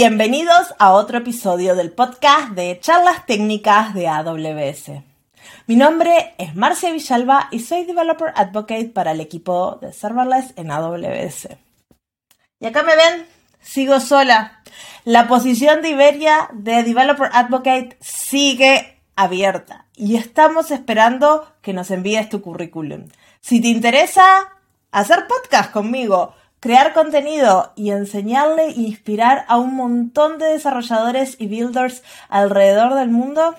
Bienvenidos a otro episodio del podcast de charlas técnicas de AWS. Mi nombre es Marcia Villalba y soy Developer Advocate para el equipo de Serverless en AWS. Y acá me ven, sigo sola. La posición de Iberia de Developer Advocate sigue abierta y estamos esperando que nos envíes tu currículum. Si te interesa hacer podcast conmigo, crear contenido y enseñarle e inspirar a un montón de desarrolladores y builders alrededor del mundo,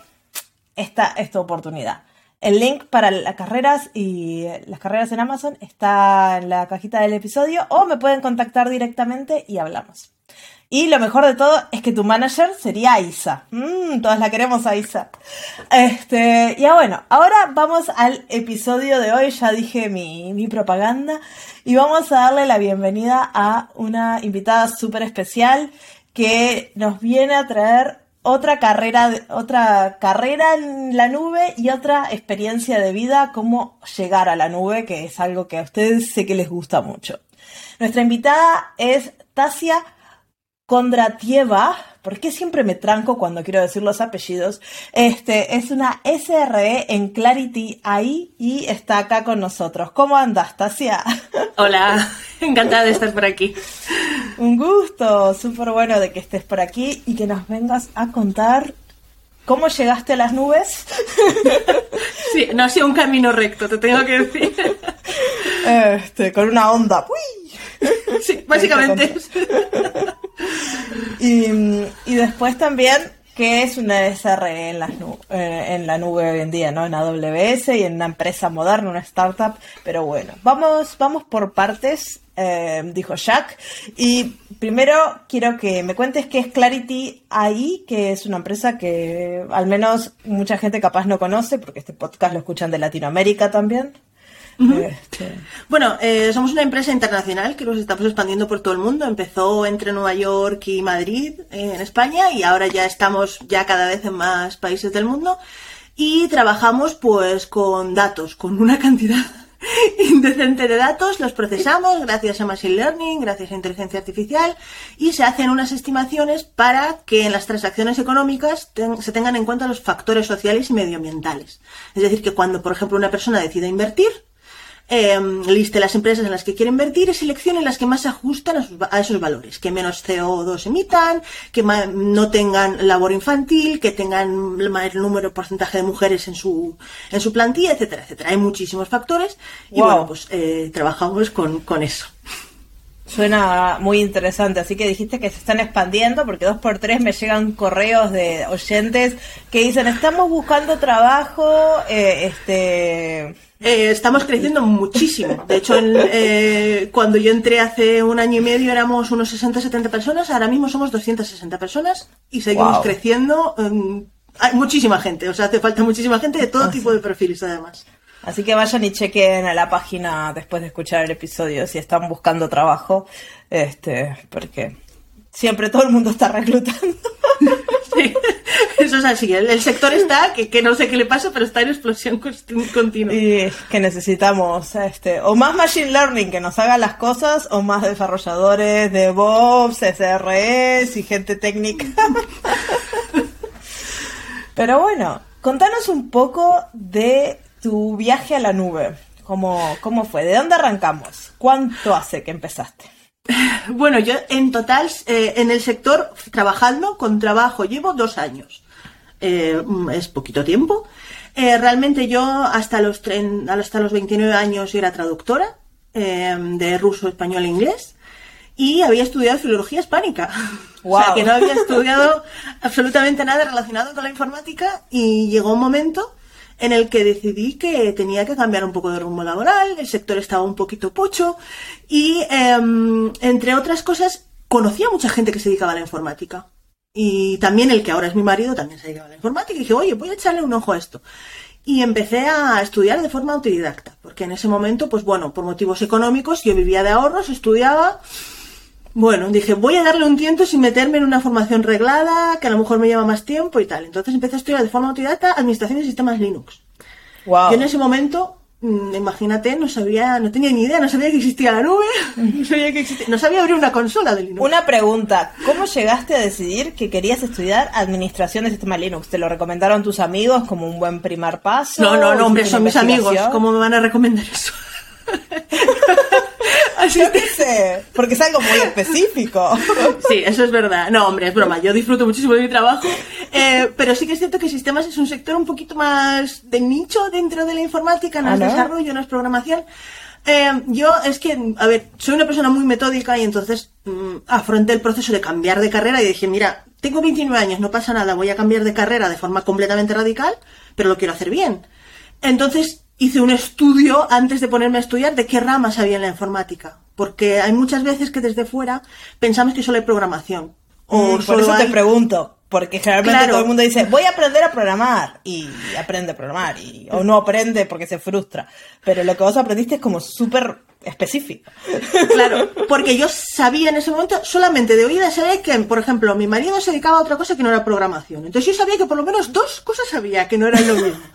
esta es tu oportunidad. El link para las carreras y las carreras en Amazon está en la cajita del episodio o me pueden contactar directamente y hablamos. Y lo mejor de todo es que tu manager sería Isa. Mm, todas la queremos a Isa. Este, ya bueno, ahora vamos al episodio de hoy. Ya dije mi, mi propaganda. Y vamos a darle la bienvenida a una invitada súper especial que nos viene a traer otra carrera, otra carrera en la nube y otra experiencia de vida, cómo llegar a la nube, que es algo que a ustedes sé que les gusta mucho. Nuestra invitada es Tasia Kondratieva, ¿por qué siempre me tranco cuando quiero decir los apellidos? Este, es una SRE en Clarity AI y está acá con nosotros. ¿Cómo andas, Tasia? Hola, encantada de estar por aquí. Un gusto, súper bueno de que estés por aquí y que nos vengas a contar cómo llegaste a las nubes. Sí, no ha sido un camino recto, te tengo que decir. Este, con una onda. ¡Uy! Sí, básicamente. Y, después también, ¿qué es una SRE en, las eh, en la nube hoy en día, ¿no? En AWS y en una empresa moderna, una startup. Pero bueno, vamos, vamos por partes, eh, dijo Jack. Y primero quiero que me cuentes qué es Clarity AI, que es una empresa que al menos mucha gente capaz no conoce, porque este podcast lo escuchan de Latinoamérica también. Este. Bueno, eh, somos una empresa internacional que nos estamos expandiendo por todo el mundo. Empezó entre Nueva York y Madrid, eh, en España, y ahora ya estamos ya cada vez en más países del mundo. Y trabajamos pues con datos, con una cantidad indecente de datos, los procesamos gracias a Machine Learning, gracias a inteligencia artificial y se hacen unas estimaciones para que en las transacciones económicas se tengan en cuenta los factores sociales y medioambientales. Es decir, que cuando, por ejemplo, una persona decide invertir, eh, liste las empresas en las que quiere invertir y seleccione las que más se ajustan a, esos valores, que menos CO2 emitan, que no tengan labor infantil, que tengan el mayor número porcentaje de mujeres en su en su plantilla, etcétera, etcétera. Hay muchísimos factores y bueno, pues eh, trabajamos con, con eso. Suena muy interesante, así que dijiste que se están expandiendo porque dos por tres me llegan correos de oyentes que dicen estamos buscando trabajo, eh, este eh, estamos creciendo muchísimo. De hecho, eh, cuando yo entré hace un año y medio éramos unos 60-70 personas, ahora mismo somos 260 personas y seguimos creciendo. Em, hay muchísima gente, o sea, hace falta muchísima gente de todo ah, tipo de perfiles además. Así que vayan y chequen a la página después de escuchar el episodio si están buscando trabajo, este, porque siempre todo el mundo está reclutando. Sí. Eso es así. El, sector está, que, no sé qué le pasa, pero está en explosión continua. Y que necesitamos este, o más Machine Learning que nos haga las cosas, o más desarrolladores de DevOps, SRS y gente técnica. pero bueno, contanos un poco de tu viaje a la nube. ¿Cómo, cómo fue? ¿De dónde arrancamos? ¿Cuánto hace que empezaste? Bueno, yo en total, eh, en el sector, trabajando con trabajo, llevo dos años. Eh, es poquito tiempo. Eh, realmente yo hasta los, hasta los 29 años era traductora de ruso, español e inglés y había estudiado filología hispánica. O sea, que no había estudiado absolutamente nada relacionado con la informática y llegó un momento en el que decidí que tenía que cambiar un poco de rumbo laboral, el sector estaba un poquito pocho y, em, entre otras cosas, conocía a mucha gente que se dedicaba a la informática. Y también el que ahora es mi marido también se dedicaba a la informática y dije, oye, voy a echarle un ojo a esto. Y empecé a estudiar de forma autodidacta, porque en ese momento, pues bueno, por motivos económicos, yo vivía de ahorros, estudiaba bueno, dije, voy a darle un tiento sin meterme en una formación reglada, que a lo mejor me lleva más tiempo y tal. Entonces empecé a estudiar de forma autodidacta Administración y Sistemas Linux. Wow. Y en ese momento mm, imagínate, no sabía, no tenía ni idea, no sabía que existía la nube, no sabía que existía, no sabía abrir una consola de Linux. Una pregunta, ¿cómo llegaste a decidir que querías estudiar administración de sistema Linux? ¿Te lo recomendaron tus amigos como un buen primer paso? No, no, no, hombre, son mis amigos, ¿cómo me van a recomendar eso? Así sé, porque es algo muy específico. Sí, eso es verdad. No, hombre, es broma. Yo disfruto muchísimo de mi trabajo. Eh, pero sí que es cierto que sistemas es un sector un poquito más de nicho dentro de la informática, no es desarrollo, no es programación. Eh, yo es que, a ver, soy una persona muy metódica y entonces mm, afronté el proceso de cambiar de carrera y dije, mira, tengo 29 años, no pasa nada, voy a cambiar de carrera de forma completamente radical, pero lo quiero hacer bien. Entonces hice un estudio antes de ponerme a estudiar de qué ramas había en la informática. Porque hay muchas veces que desde fuera pensamos que solo hay programación. O mm, por eso te pregunto. Porque generalmente todo el mundo dice, voy a aprender a programar. Y aprende a programar. Y, o no aprende porque se frustra. Pero lo que vos aprendiste es como súper específico. Claro, porque yo sabía en ese momento, solamente de oídas, sabía que, por ejemplo, mi marido se dedicaba a otra cosa que no era programación. Entonces yo sabía que por lo menos dos cosas sabía que no eran lo mismo.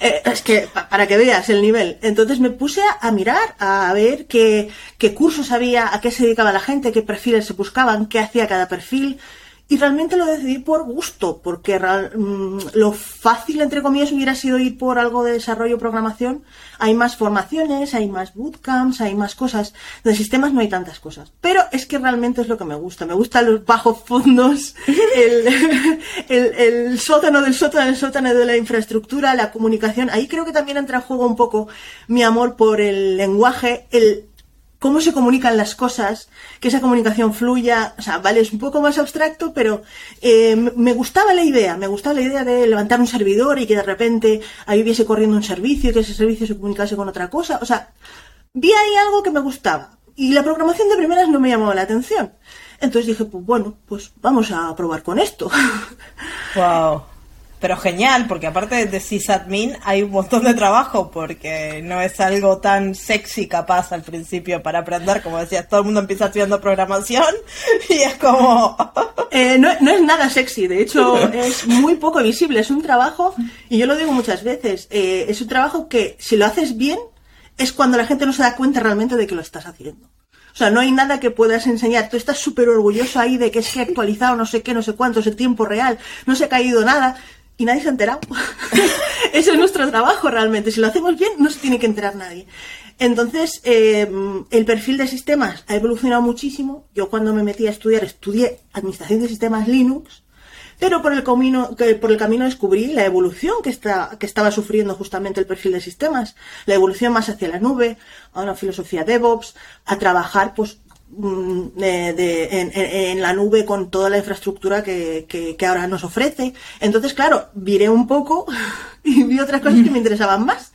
Eh, es que, para que veas el nivel. Entonces me puse a, mirar, a ver qué, qué cursos había, a qué se dedicaba la gente, qué perfiles se buscaban, qué hacía cada perfil. Y realmente lo decidí por gusto, porque mm, lo fácil, entre comillas, hubiera sido ir por algo de desarrollo programación. Hay más formaciones, hay más bootcamps, hay más cosas. De sistemas no hay tantas cosas. Pero es que realmente es lo que me gusta. Me gustan los bajos fondos, el, el, el sótano del sótano, el sótano de la infraestructura, la comunicación. Ahí creo que también entra en juego un poco mi amor por el lenguaje, el cómo se comunican las cosas, que esa comunicación fluya, o sea, vale, es un poco más abstracto, pero eh, me gustaba la idea, me gustaba la idea de levantar un servidor y que de repente ahí hubiese corriendo un servicio y que ese servicio se comunicase con otra cosa, o sea, vi ahí algo que me gustaba y la programación de primeras no me llamó la atención. Entonces dije, pues bueno, pues vamos a probar con esto. Wow. Pero genial, porque aparte de sysadmin hay un montón de trabajo, porque no es algo tan sexy capaz al principio para aprender, como decías, todo el mundo empieza estudiando programación y es como... Eh, no, es nada sexy, de hecho es muy poco visible, es un trabajo, y yo lo digo muchas veces, eh, es un trabajo que si lo haces bien, es cuando la gente no se da cuenta realmente de que lo estás haciendo. O sea, no hay nada que puedas enseñar. Tú estás súper orgulloso ahí de que se ha actualizado no sé qué, no sé cuánto, es el tiempo real, no se ha caído nada y nadie se ha enterado. Ese es nuestro trabajo realmente. Si lo hacemos bien, no se tiene que enterar nadie. Entonces, eh, el perfil de sistemas ha evolucionado muchísimo. Yo cuando me metí a estudiar, estudié Administración de Sistemas Linux, pero por el camino, por el camino descubrí la evolución que, está, que estaba sufriendo justamente el perfil de sistemas, la evolución más hacia la nube, a una filosofía DevOps, a trabajar pues de, en, la nube con toda la infraestructura que, que, ahora nos ofrece. Entonces, claro, viré un poco y vi otras cosas que me interesaban más.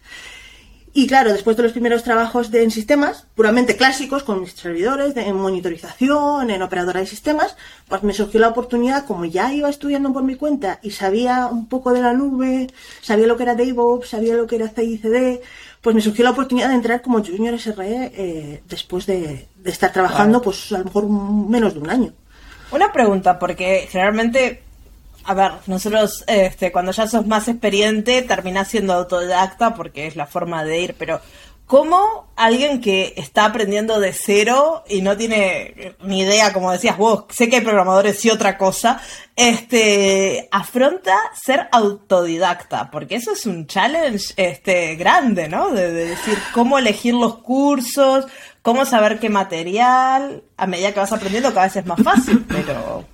Y claro, después de los primeros trabajos de, en sistemas, puramente clásicos, con mis servidores, en monitorización, en operadora de sistemas, pues me surgió la oportunidad, como ya iba estudiando por mi cuenta y sabía un poco de la nube, sabía lo que era DevOps, sabía lo que era CICD, pues me surgió la oportunidad de entrar como Junior SRE eh, después de, estar trabajando, pues a lo mejor menos de un año. Una pregunta, porque generalmente, a ver, nosotros este, cuando ya sos más experiente terminás siendo autodidacta porque es la forma de ir, pero ¿Cómo alguien que está aprendiendo de cero y no tiene ni idea, como decías vos, sé que hay programadores y otra cosa, este, afronta ser autodidacta? Porque eso es un challenge este, grande, ¿no? De, decir cómo elegir los cursos, cómo saber qué material, a medida que vas aprendiendo cada vez es más fácil, pero...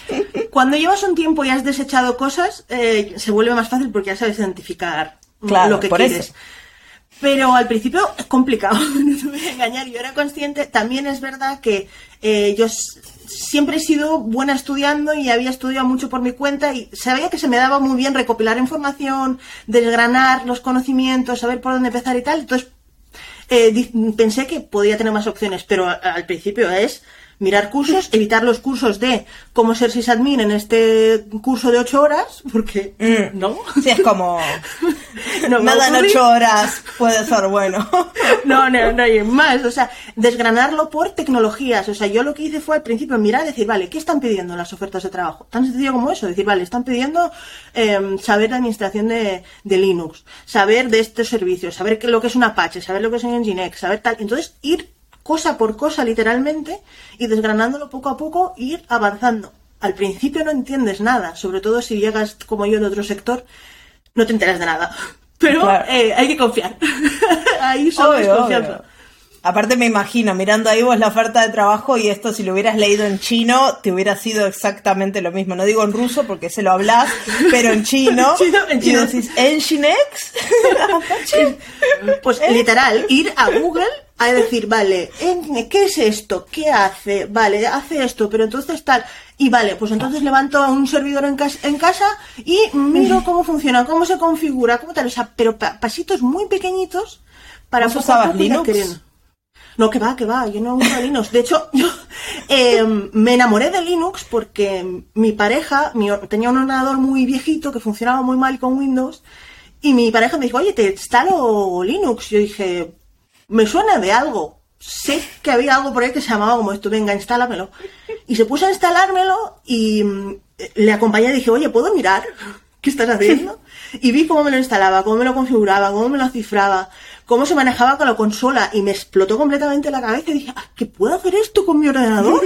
Cuando llevas un tiempo y has desechado cosas, eh, se vuelve más fácil porque ya sabes identificar lo que quieres. Pero al principio es complicado, no te voy a engañar. Yo era consciente, también es verdad que eh, yo siempre he sido buena estudiando y había estudiado mucho por mi cuenta y sabía que se me daba muy bien recopilar información, desgranar los conocimientos, saber por dónde empezar y tal. Entonces eh, pensé que podía tener más opciones, pero al principio es mirar cursos, evitar los cursos de cómo ser sysadmin en este curso de ocho horas, porque Mm. no. Sí, es como. No nada en ocho horas puede ser bueno. No, no, no hay más. O sea, desgranarlo por tecnologías. O sea, yo lo que hice fue al principio mirar y decir, vale, ¿qué están pidiendo las ofertas de trabajo? Tan sencillo como eso. Decir, vale, están pidiendo eh, saber de administración de, de Linux, saber de estos servicios, saber qué, lo que es un Apache, saber lo que es un Nginx, saber tal. Entonces, ir cosa por cosa, literalmente, y desgranándolo poco a poco, ir avanzando. Al principio no entiendes nada, sobre todo si llegas como yo de otro sector, no te enteras de nada. Pero Claro. eh, hay que confiar. Ahí solo es confianza. obvio. Aparte me imagino, mirando ahí vos la oferta de trabajo y esto si lo hubieras leído en chino, te hubiera sido exactamente lo mismo. No digo en ruso porque se lo hablas, pero en chino. Chino, en y decís, ¿Nginx? Pues literal, ir a Google a decir, vale, ¿qué es esto? ¿Qué hace? Vale, hace esto, pero entonces tal. Y vale, pues entonces levanto un servidor en, cas- en casa y miro cómo funciona, cómo se configura, cómo tal. O sea, pero pa- pasitos muy pequeñitos para ¿Vos usabas Linux? No, que va, que va, yo no uso Linux. De hecho, yo eh, me enamoré de Linux porque mi pareja mi tenía un ordenador muy viejito que funcionaba muy mal con Windows y mi pareja me dijo, oye, te instalo Linux. Yo dije, me suena de algo. Sé que había algo por ahí que se llamaba como esto, venga, instálamelo. Y se puso a instalármelo y mm, le acompañé y dije, oye, ¿puedo mirar? ¿Qué estás haciendo? Y vi cómo me lo instalaba, cómo me lo configuraba, cómo me lo cifraba, cómo se manejaba con la consola y me explotó completamente la cabeza y dije, "Ah, ¿que puedo hacer esto con mi ordenador?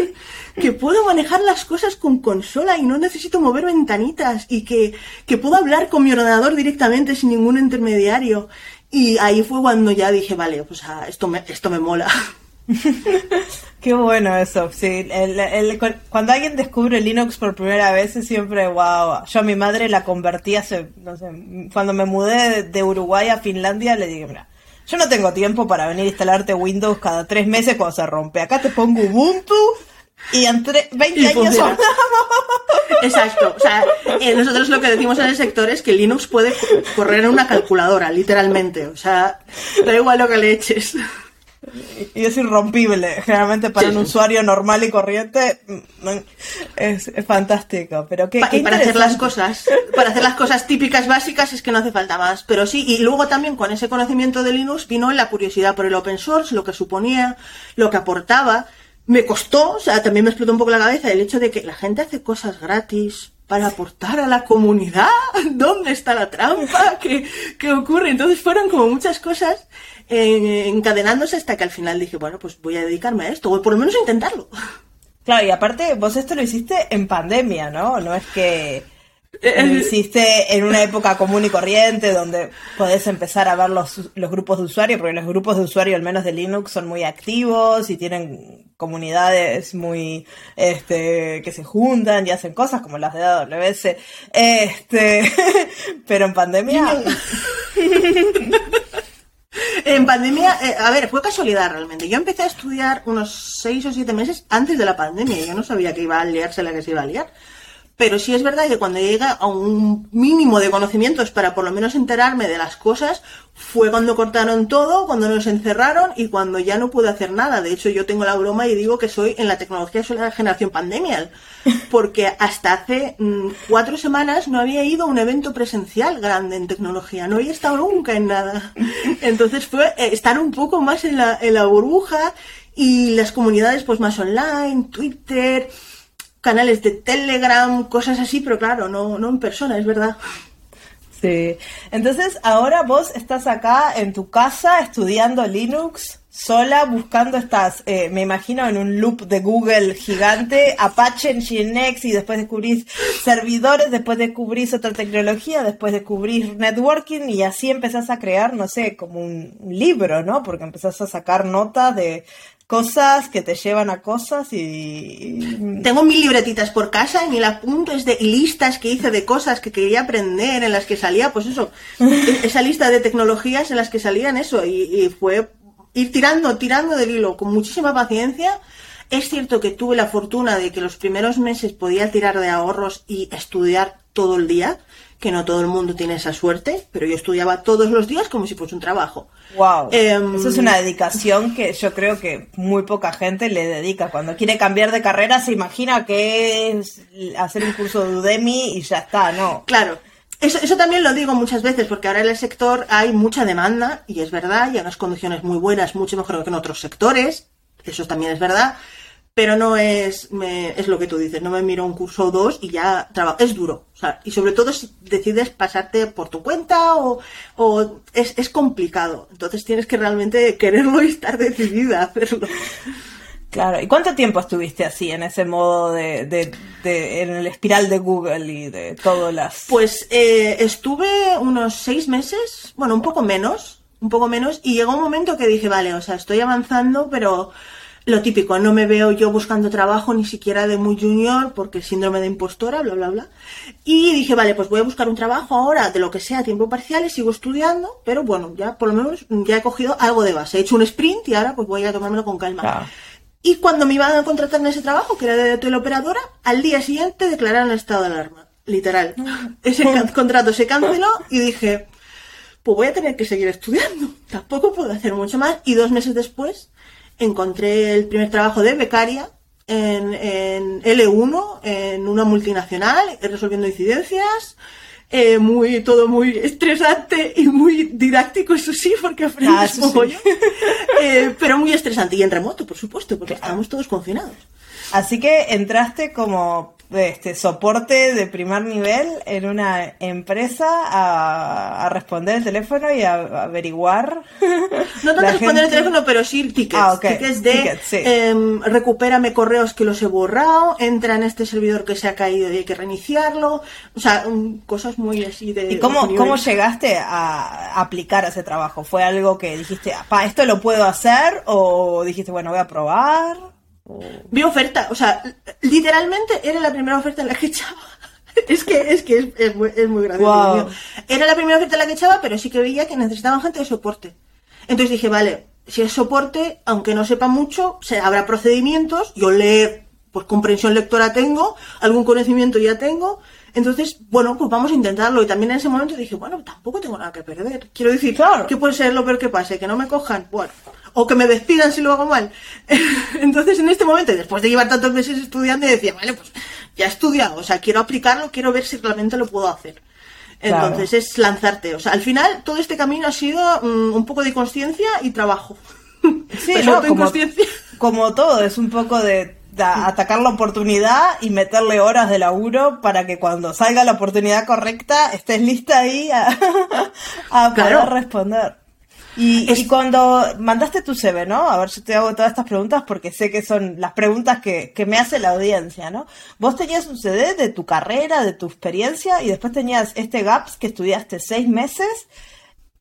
Que puedo manejar las cosas con consola y no necesito mover ventanitas y que, que puedo hablar con mi ordenador directamente sin ningún intermediario. Y ahí fue cuando ya dije, vale, pues ah, esto, me, esto me mola. Qué bueno eso, sí. El- el- cu- cuando alguien descubre Linux por primera vez es siempre wow. Yo a mi madre la convertí hace, no sé, cuando me mudé de Uruguay a Finlandia le dije, mira, yo no tengo tiempo para venir a instalarte Windows cada tres meses cuando se rompe. Acá te pongo Ubuntu y en tre- 20 Y años funciona. Exacto. O sea, eh, nosotros lo que decimos en el sector es que Linux puede co- correr en una calculadora, literalmente. O sea, da igual lo que le eches. y es irrompible. Generalmente para Sí. un usuario normal y corriente mm, es, es fantástico. Pero qué, Pa- qué y para hacer las cosas, para hacer las cosas típicas básicas es que no hace falta más. Pero sí, y luego también con ese conocimiento de Linux vino la curiosidad por el open source, lo que suponía, lo que aportaba. Me costó, o sea, también me explotó un poco la cabeza el hecho de que la gente hace cosas gratis para aportar a la comunidad. ¿Dónde está la trampa? ¿Qué, qué ocurre? Entonces fueron como muchas cosas encadenándose hasta que al final dije, bueno, pues voy a dedicarme a esto, o por lo menos intentarlo. Claro, y aparte vos esto lo hiciste en pandemia, ¿no? No es que lo hiciste en una época común y corriente donde podés empezar a ver los, los grupos de usuarios, porque los grupos de usuarios, al menos de Linux, son muy activos y tienen comunidades muy, este, que se juntan y hacen cosas como las de AWS, este, pero en pandemia, En pandemia, eh, a ver, fue casualidad realmente. Yo empecé a estudiar unos seis o siete meses antes de la pandemia. Yo no sabía que iba a liarse la que se iba a liar. Pero sí es verdad que cuando llega a un mínimo de conocimientos para por lo menos enterarme de las cosas, fue cuando cortaron todo, cuando nos encerraron y cuando ya no pude hacer nada. De hecho, yo tengo la broma y digo que soy en la tecnología soy la generación pandemial. Porque hasta hace mm, cuatro semanas no había ido a un evento presencial grande en tecnología. No había estado nunca en nada. Entonces fue eh, estar un poco más en la, en la burbuja y las comunidades pues más online, Twitter, canales de Telegram, cosas así, pero claro, no, no en persona, es verdad. Sí. Entonces, ahora vos estás acá en tu casa estudiando Linux, sola, buscando estas, eh, me imagino, en un loop de Google gigante, Apache, Nginx, y después descubrís servidores, después descubrís otra tecnología, después descubrís networking, y así empezás a crear, no sé, como un, un libro, ¿no? Porque empezás a sacar notas de cosas que te llevan a cosas y... Tengo mil libretitas por casa y mil apuntes de y listas que hice de cosas que quería aprender, en las que salía, pues eso, esa lista de tecnologías en las que salían eso, y, y fue ir tirando, tirando del hilo con muchísima paciencia. Es cierto que tuve la fortuna de que los primeros meses podía tirar de ahorros y estudiar todo el día, que no todo el mundo tiene esa suerte, pero yo estudiaba todos los días como si fuese un trabajo. Wow. Em, Eso es una dedicación que yo creo que muy poca gente le dedica. Cuando quiere cambiar de carrera se imagina que es hacer un curso de Udemy y ya está, ¿no? Claro. Eso, eso también lo digo muchas veces, porque ahora en el sector hay mucha demanda, y es verdad, y hay unas condiciones muy buenas, mucho mejor que en otros sectores, eso también es verdad, pero no es, me- es lo que tú dices, no me miro un curso o dos y ya trabajo, es duro, o sea, y sobre todo si decides pasarte por tu cuenta o, o es, es complicado, entonces tienes que realmente quererlo y estar decidida a hacerlo. Claro. ¿Y cuánto tiempo estuviste así, en ese modo de, de, de- en el espiral de Google y de todas las... Pues eh, estuve unos seis meses, bueno, un poco menos, un poco menos, y llegó un momento que dije, vale, o sea, estoy avanzando, pero lo típico, no me veo yo buscando trabajo ni siquiera de muy junior, porque síndrome de impostora, bla, bla, bla. Y dije, vale, pues voy a buscar un trabajo ahora, de lo que sea, a tiempo parcial, y sigo estudiando, pero bueno, ya por lo menos ya he cogido algo de base. He hecho un sprint y ahora pues voy a tomármelo con calma. Claro. Y cuando me iban a contratar en ese trabajo, que era de teleoperadora, al día siguiente declararon el estado de alarma. Literal. Ese contrato se canceló y dije, pues voy a tener que seguir estudiando. Tampoco puedo hacer mucho más. Y dos meses después encontré el primer trabajo de becaria en, en L1, en una multinacional, resolviendo incidencias. Eh, muy, todo muy estresante y muy didáctico, eso sí, porque Ah, aprendes eso sí. Eh, pero muy estresante y en remoto, por supuesto, porque estábamos todos confinados. Así que entraste como este soporte de primer nivel en una empresa a, a responder el teléfono y a, averiguar. No tanto responder el teléfono, pero sí tickets. Ah. Tickets de Tickets, sí. em, recupérame correos que los he borrado, entra en este servidor que se ha caído y hay que reiniciarlo. O sea, cosas muy así de. ¿Y cómo, cómo llegaste a aplicar ese trabajo? ¿Fue algo que dijiste, pa, esto lo puedo hacer? ¿O dijiste, bueno, voy a probar? O- Vi oferta, o sea, literalmente era la primera oferta en la que echaba. Es que es, que es, es muy, es muy gracioso. Era la primera oferta en la que echaba, pero sí que veía que necesitaban gente de soporte. Entonces dije, vale, si es soporte, aunque no sepa mucho, se, habrá procedimientos, yo leer, pues comprensión lectora tengo, algún conocimiento ya tengo. Entonces, bueno, pues vamos a intentarlo. Y también en ese momento dije, bueno, tampoco tengo nada que perder. Quiero decir, Claro. ¿qué puede ser lo peor que pase? Que no me cojan, bueno, o que me despidan si lo hago mal. Entonces, en este momento, después de llevar tantos meses estudiando, decía, vale, pues ya he estudiado, o sea, quiero aplicarlo, quiero ver si realmente lo puedo hacer. Claro. Entonces es lanzarte. O sea, al final todo este camino ha sido mm, un poco de conciencia y trabajo. Sí, Pero no, como, como todo, es un poco de atacar la oportunidad y meterle horas de laburo para que cuando salga la oportunidad correcta estés lista ahí a, a poder Claro. responder. Y, Es- y cuando mandaste tu CV, ¿no? A ver, yo te hago todas estas preguntas porque sé que son las preguntas que, que me hace la audiencia, ¿no? Vos tenías un CD de tu carrera, de tu experiencia, y después tenías este GAPS que estudiaste seis meses,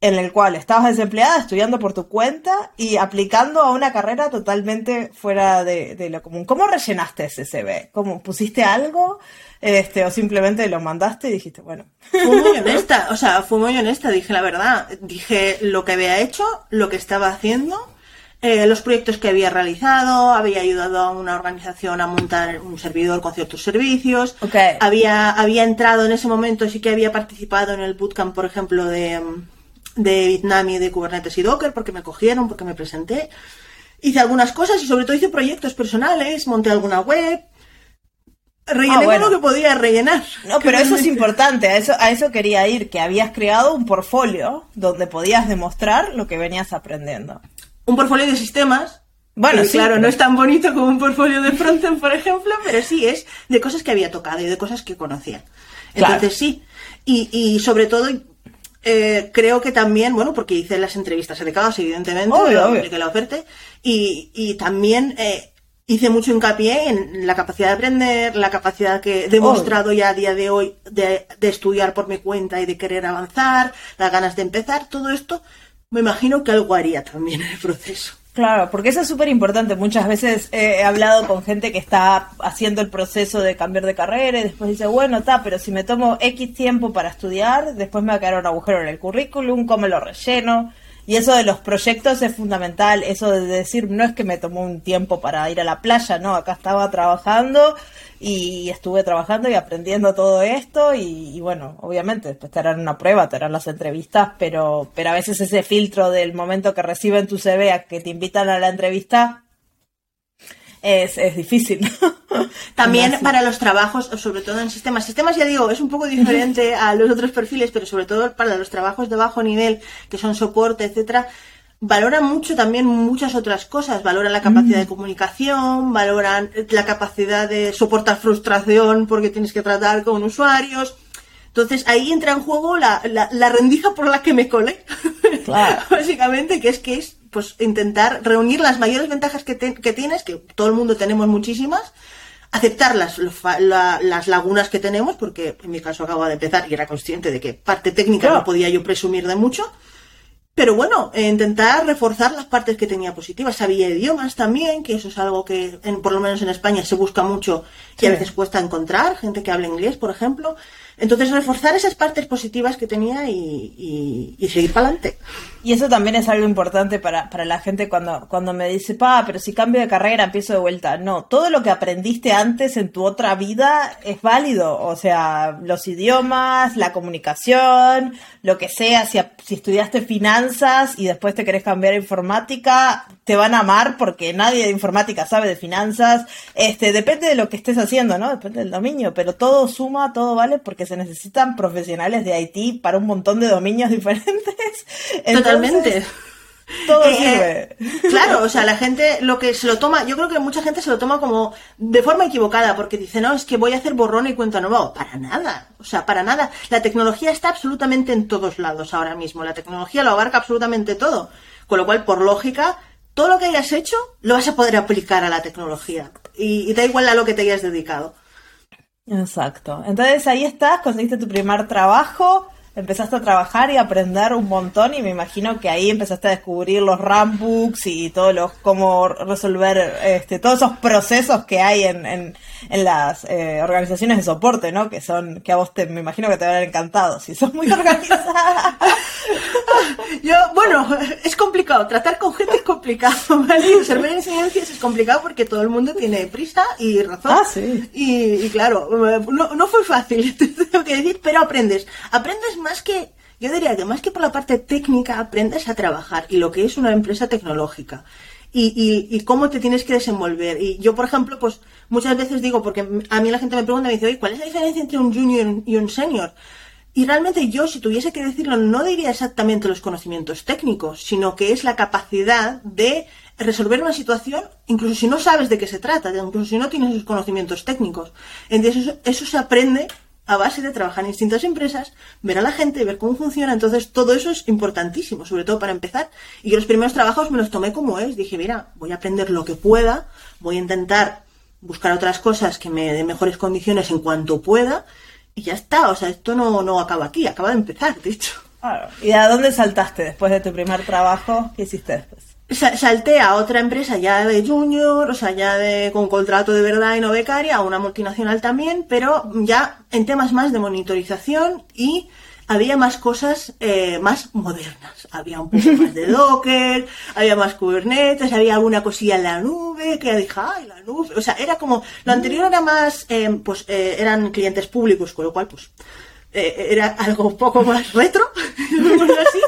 en el cual estabas desempleada, estudiando por tu cuenta y aplicando a una carrera totalmente fuera de, de lo común. ¿Cómo rellenaste ese CV? ¿Cómo pusiste algo? Este, o simplemente lo mandaste y dijiste, bueno. Fue muy honesta, o sea, fue muy honesta, dije la verdad. Dije lo que había hecho, lo que estaba haciendo, eh, los proyectos que había realizado, había ayudado a una organización a montar un servidor con ciertos servicios, había, había entrado en ese momento, sí que había participado en el bootcamp, por ejemplo, de, de Vietnam y de Kubernetes y Docker, porque me cogieron, porque me presenté. Hice algunas cosas y sobre todo hice proyectos personales, monté alguna web, rellené Ah, bueno. con lo que podía rellenar. No, Que pero eso es importante, a eso, a eso quería ir, que habías creado un portfolio donde podías demostrar lo que venías aprendiendo. un portfolio de sistemas. Bueno, que, sí, claro, pero- no es tan bonito como un portfolio de frontend, por ejemplo, pero sí es de cosas que había tocado y de cosas que conocía. Claro. Entonces sí, y, y sobre todo eh, creo que también, bueno, porque hice las entrevistas adecuadas, evidentemente, Obvio, obvio. apliqué la oferta, y, y también eh, hice mucho hincapié en la capacidad de aprender, la capacidad que he demostrado ya a día de hoy de, de estudiar por mi cuenta y de querer avanzar, las ganas de empezar, todo esto, me imagino que algo haría también en el proceso. Claro, porque eso es súper importante. Muchas veces he hablado con gente que está haciendo el proceso de cambiar de carrera y después dice, bueno, está, pero si me tomo X tiempo para estudiar, después me va a quedar un agujero en el currículum, ¿cómo lo relleno? Y eso de los proyectos es fundamental, eso de decir, no es que me tomó un tiempo para ir a la playa, no, acá estaba trabajando y estuve trabajando y aprendiendo todo esto y, bueno, obviamente después te harán una prueba, te harán las entrevistas, pero, pero a veces ese filtro del momento que reciben tu CV que te invitan a la entrevista es, es difícil. También para los trabajos, sobre todo en sistemas. Sistemas, ya digo, es un poco diferente a los otros perfiles, pero sobre todo para los trabajos de bajo nivel, que son soporte, etcétera, valoran mucho también muchas otras cosas. Valoran la capacidad de mm. comunicación, valoran la capacidad de soportar frustración porque tienes que tratar con usuarios. Entonces ahí entra en juego la, la, rendija por la que me colé. Claro. Básicamente, que es que es pues intentar reunir las mayores ventajas que, que tienes, que todo el mundo tenemos muchísimas, aceptar las, las lagunas que tenemos, porque en mi caso acabo de empezar y era consciente de que parte técnica no podía yo presumir de mucho, pero bueno, eh, intentar reforzar las partes que tenía positivas. Sabía idiomas también, que eso es algo que en, por lo menos en España se busca mucho y a veces cuesta encontrar, gente que habla inglés, por ejemplo. Entonces, reforzar esas partes positivas que tenía y, seguir para adelante. Y eso también es algo importante para, para la gente cuando, cuando me dice, pa, pero si cambio de carrera empiezo de vuelta. No, todo lo que aprendiste antes en tu otra vida es válido. O sea, los idiomas, la comunicación, lo que sea. Si, si estudiaste finanzas y después te querés cambiar a informática, te van a amar porque nadie de informática sabe de finanzas. Este, depende de lo que estés haciendo, ¿no? Depende del dominio, pero todo suma, todo vale porque se necesitan profesionales de IT para un montón de dominios diferentes. Totalmente. Todo eh, sirve. claro, o sea, la gente lo que se lo toma, yo creo que mucha gente se lo toma como de forma equivocada, porque dice, no, es que voy a hacer borrón y cuenta nuevo. Para nada, o sea, para nada. La tecnología está absolutamente en todos lados ahora mismo. La tecnología lo abarca absolutamente todo. Con lo cual, por lógica, todo lo que hayas hecho lo vas a poder aplicar a la tecnología. Y, da igual a lo que te hayas dedicado. Exacto. Entonces ahí estás, conseguiste tu primer trabajo, empezaste a trabajar y a aprender un montón y me imagino que ahí empezaste a descubrir los rambooks y todos los cómo resolver este, todos esos procesos que hay en, en, en las eh, organizaciones de soporte, ¿no? Que son, que a vos te, me imagino que te van a encantado, si son muy organizadas. Yo, bueno, es complicado, tratar con gente es complicado, ¿vale? Observar enseñanzas es complicado porque todo el mundo tiene prisa y razón. Ah, sí. Y, y claro, no, no fue fácil, tengo que decir, pero aprendes. Aprendes más que, yo diría que más que por la parte técnica, aprendes a trabajar y lo que es una empresa tecnológica. Y, y, cómo te tienes que desenvolver. Y yo, por ejemplo, pues muchas veces digo, porque a mí la gente me pregunta, me dice, oye, ¿cuál es la diferencia entre un junior y un senior? Y realmente yo, si tuviese que decirlo, no diría exactamente los conocimientos técnicos, sino que es la capacidad de resolver una situación, incluso si no sabes de qué se trata, incluso si no tienes los conocimientos técnicos. Entonces eso se aprende a base de trabajar en distintas empresas, ver a la gente, ver cómo funciona. Entonces, todo eso es importantísimo, sobre todo para empezar. Y los primeros trabajos me los tomé como es. Dije, mira, voy a aprender lo que pueda, voy a intentar buscar otras cosas que me den mejores condiciones en cuanto pueda. Y ya está, o sea, esto no, no acaba aquí, acaba de empezar, de hecho. ¿Y a dónde saltaste después de tu primer trabajo? ¿Qué hiciste después? Salté a otra empresa ya de junior, o sea, ya de, con contrato de verdad y no becaria, a una multinacional también, pero ya en temas más de monitorización y había más cosas eh, más modernas. Había un poco más de Docker, había más Kubernetes, había alguna cosilla en la nube, que dije, ay, la nube. O sea, era como, lo anterior era más, eh, pues eh, eran clientes públicos, con lo cual, pues, era algo un poco más retro, así.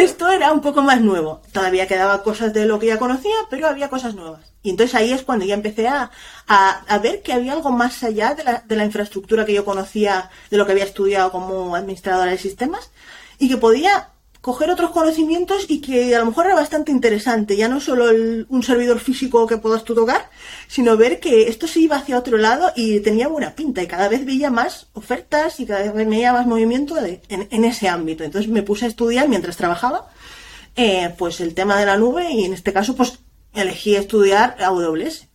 Esto era un poco más nuevo. Todavía quedaba cosas de lo que ya conocía, pero había cosas nuevas. Y entonces ahí es cuando ya empecé a, a, ver que había algo más allá de la, de la infraestructura que yo conocía, de lo que había estudiado como administradora de sistemas, y que podía coger otros conocimientos y que a lo mejor era bastante interesante, ya no solo un servidor físico que puedas tú tocar, sino ver que esto se iba hacia otro lado y tenía buena pinta y cada vez veía más ofertas y cada vez veía más movimiento en, ese ámbito. Entonces me puse a estudiar mientras trabajaba eh, pues el tema de la nube y en este caso pues elegí estudiar AWS.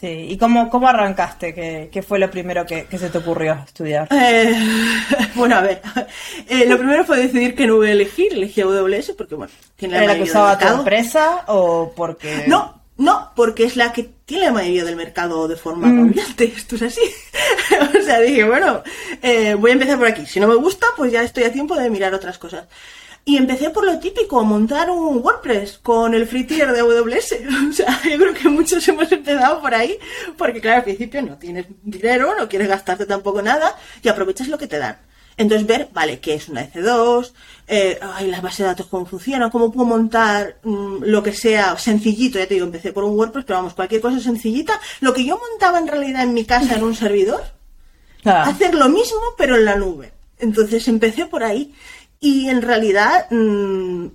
Sí, ¿y cómo, cómo arrancaste? ¿Qué, ¿Qué, fue lo primero que, se te ocurrió estudiar? Eh, bueno, a ver, eh, lo primero fue decidir qué nube elegir, elegí AWS porque, bueno, tiene la, ¿Era la que usaba tu empresa o porque...? No, no, porque es la que tiene la mayoría del mercado de forma mm. esto es así. o sea, dije, bueno, eh, voy a empezar por aquí, si no me gusta, pues ya estoy a tiempo de mirar otras cosas. Y empecé por lo típico, montar un WordPress con el free tier de AWS. O sea, yo creo que muchos hemos empezado por ahí, porque claro, al principio no tienes dinero, no quieres gastarte tampoco nada, y aprovechas lo que te dan. Entonces ver, vale, qué es una EC2, eh, ay, las bases de datos cómo funcionan, cómo puedo montar mm, lo que sea sencillito, ya te digo, empecé por un WordPress, pero vamos, cualquier cosa sencillita, lo que yo montaba en realidad en mi casa en un servidor, hacer lo mismo pero en la nube. Entonces empecé por ahí y en realidad mm,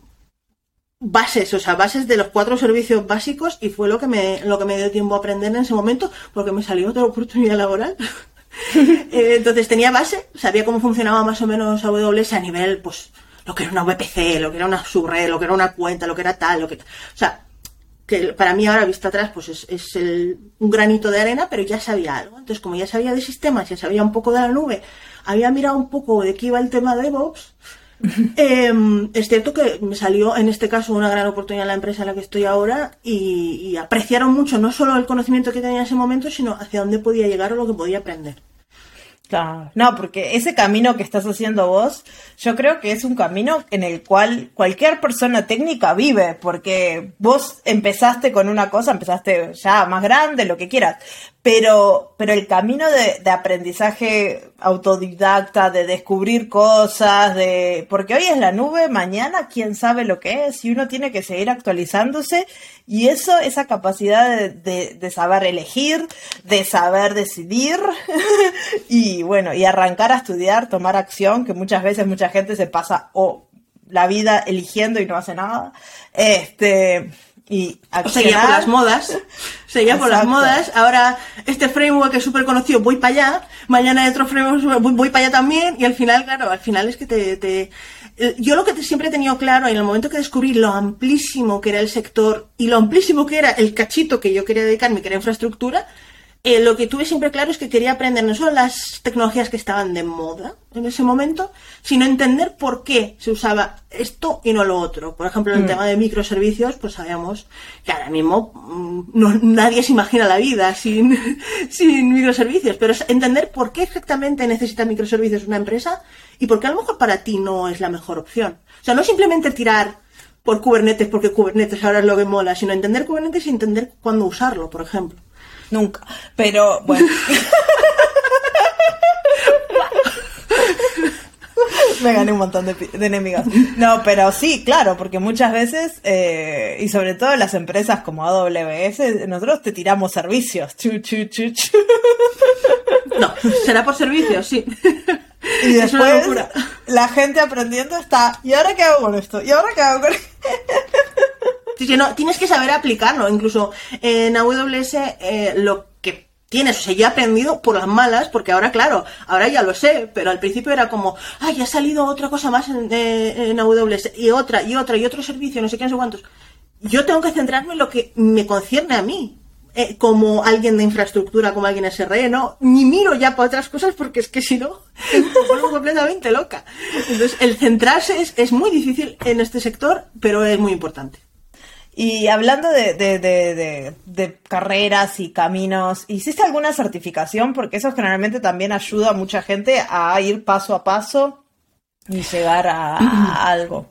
bases, o sea, bases de los cuatro servicios básicos y fue lo que me lo que me dio tiempo a aprender en ese momento porque me salió otra oportunidad laboral. Eh, entonces tenía base, sabía cómo funcionaba más o menos AWS a nivel, pues, lo que era una VPC, lo que era una subred, lo que era una cuenta, lo que era tal, lo que... O sea, que para mí ahora vista atrás pues es, es el, un granito de arena, pero ya sabía algo. Entonces, como ya sabía de sistemas, ya sabía un poco de la nube, había mirado un poco de qué iba el tema de DevOps, em, es cierto que me salió en este caso una gran oportunidad en la empresa en la que estoy ahora y, y, apreciaron mucho no solo el conocimiento que tenía en ese momento, sino hacia dónde podía llegar o lo que podía aprender. Claro, no, porque ese camino que estás haciendo vos, yo creo que es un camino en el cual cualquier persona técnica vive, porque vos empezaste con una cosa, empezaste ya más grande, lo que quieras, pero, pero el camino de, aprendizaje autodidacta, de descubrir cosas, de, porque hoy es la nube, mañana quién sabe lo que es, y uno tiene que seguir actualizándose, y eso, esa capacidad de, de, de saber elegir, de saber decidir, y bueno, y arrancar a estudiar, tomar acción, que muchas veces mucha gente se pasa o la vida eligiendo y no hace nada, este, y seguía por las modas. Seguía por las modas. Ahora este framework es súper conocido voy para allá. Mañana hay otro framework voy, para allá también. Y al final claro al final es que te, te... Eh, yo lo que siempre he tenido claro en el momento que descubrí lo amplísimo que era el sector y lo amplísimo que era el cachito que yo quería dedicarme que era infraestructura eh, lo que tuve siempre claro es que quería aprender no solo las tecnologías que estaban de moda en ese momento, sino entender por qué se usaba esto y no lo otro. Por ejemplo, en el mm. tema de microservicios, pues sabíamos que ahora mismo mm, nadie se imagina la vida sin, sin microservicios, pero es entender por qué exactamente necesita microservicios una empresa y por qué a lo mejor para ti no es la mejor opción. O sea, no simplemente tirar por Kubernetes porque Kubernetes ahora es lo que mola, sino entender Kubernetes y entender cuándo usarlo, por ejemplo. Nunca. Pero bueno. Me gané un montón de, enemigos. No, pero sí, claro, porque muchas veces, eh, y sobre todo en las empresas como AWS, nosotros te tiramos servicios. No, será por servicios, sí. Y después la gente aprendiendo está, ¿y ahora qué hago con esto? ¿Y ahora qué hago con esto? Tienes que saber aplicarlo. Incluso en AWS eh, lo que tienes, o sea, yo he aprendido por las malas, porque ahora, claro, ahora ya lo sé, pero al principio era como, ay, ha salido otra cosa más en, eh, en AWS, y otra, y otra, y otro servicio, no sé qué, no sé cuántos. Yo tengo que centrarme en lo que me concierne a mí. Eh, como alguien de infraestructura, como alguien SRE, no, ni miro ya para otras cosas porque es que si no, me vuelvo completamente loca. Entonces, el centrarse es, es muy difícil en este sector, pero es muy importante. Y hablando de, de, de, de, carreras y caminos, ¿hiciste alguna certificación? Porque eso generalmente también ayuda a mucha gente a ir paso a paso y llegar a, algo.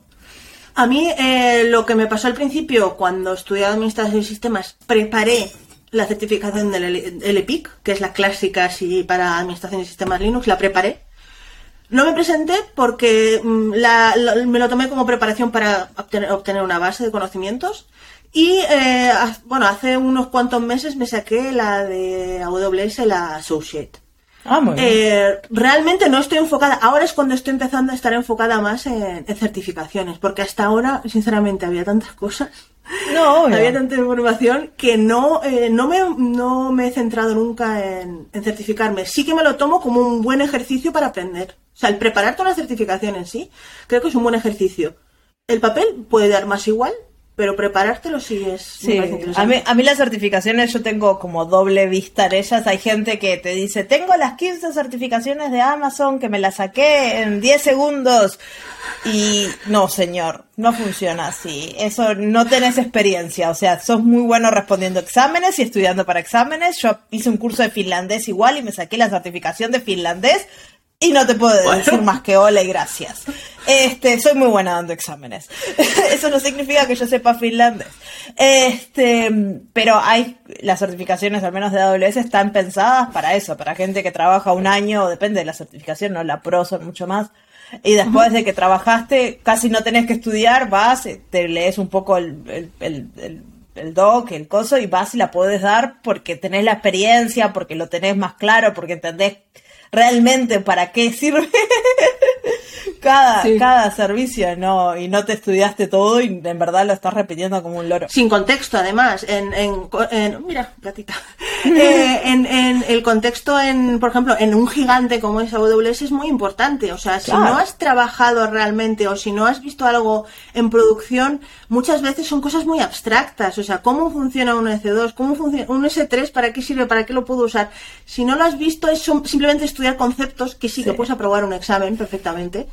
A mí eh, lo que me pasó al principio, cuando estudiaba Administración de Sistemas, preparé la certificación del LPIC, que es la clásica así para Administración de Sistemas Linux, la preparé. No me presenté porque mm, me lo tomé como preparación para obtener, obtener una base de conocimientos y eh, bueno, hace unos cuantos meses me saqué la de AWS, la Associate. Ah, muy bien. Eh, realmente no estoy enfocada, ahora es cuando estoy empezando a estar enfocada más en, certificaciones, porque hasta ahora, sinceramente, había tantas cosas, no, había tanta información que no, eh, no, me, no me he centrado nunca en, en, certificarme. Sí que me lo tomo como un buen ejercicio para aprender. O sea, el preparar toda la certificación en sí, creo que es un buen ejercicio. El papel puede dar más igual, pero preparártelo sí es sí. A mí, a mí las certificaciones yo tengo como doble vista en ellas. Hay gente que te dice, tengo las 15 certificaciones de Amazon que me las saqué en 10 segundos. Y no, señor, no funciona así. Eso no tenés experiencia. O sea, sos muy bueno respondiendo exámenes y estudiando para exámenes. Yo hice un curso de finlandés igual y me saqué la certificación de finlandés Y no te puedo decir más que hola y gracias. Este, soy muy buena dando exámenes. Eso no significa que yo sepa finlandés. Este, pero hay las certificaciones, al menos de AWS, están pensadas para eso, para gente que trabaja un año, depende de la certificación, no la pro son mucho más. Y después de que trabajaste, casi no tenés que estudiar, vas, te lees un poco el, el, el, el doc, el coso, y vas y la puedes dar porque tenés la experiencia, porque lo tenés más claro, porque entendés realmente para qué sirve cada, cada servicio no y no te estudiaste todo y en verdad lo estás repitiendo como un loro. Sin contexto, además. En, en, mira, gatita. Eh, en, en, el contexto, en, por ejemplo, en un gigante como es AWS es muy importante. O sea, si no has trabajado realmente o si no has visto algo en producción, muchas veces son cosas muy abstractas. O sea, cómo funciona un S2, cómo funciona un S3, para qué sirve, para qué lo puedo usar. Si no lo has visto, es simplemente estudiar conceptos que sí, que puedes aprobar un examen perfectamente.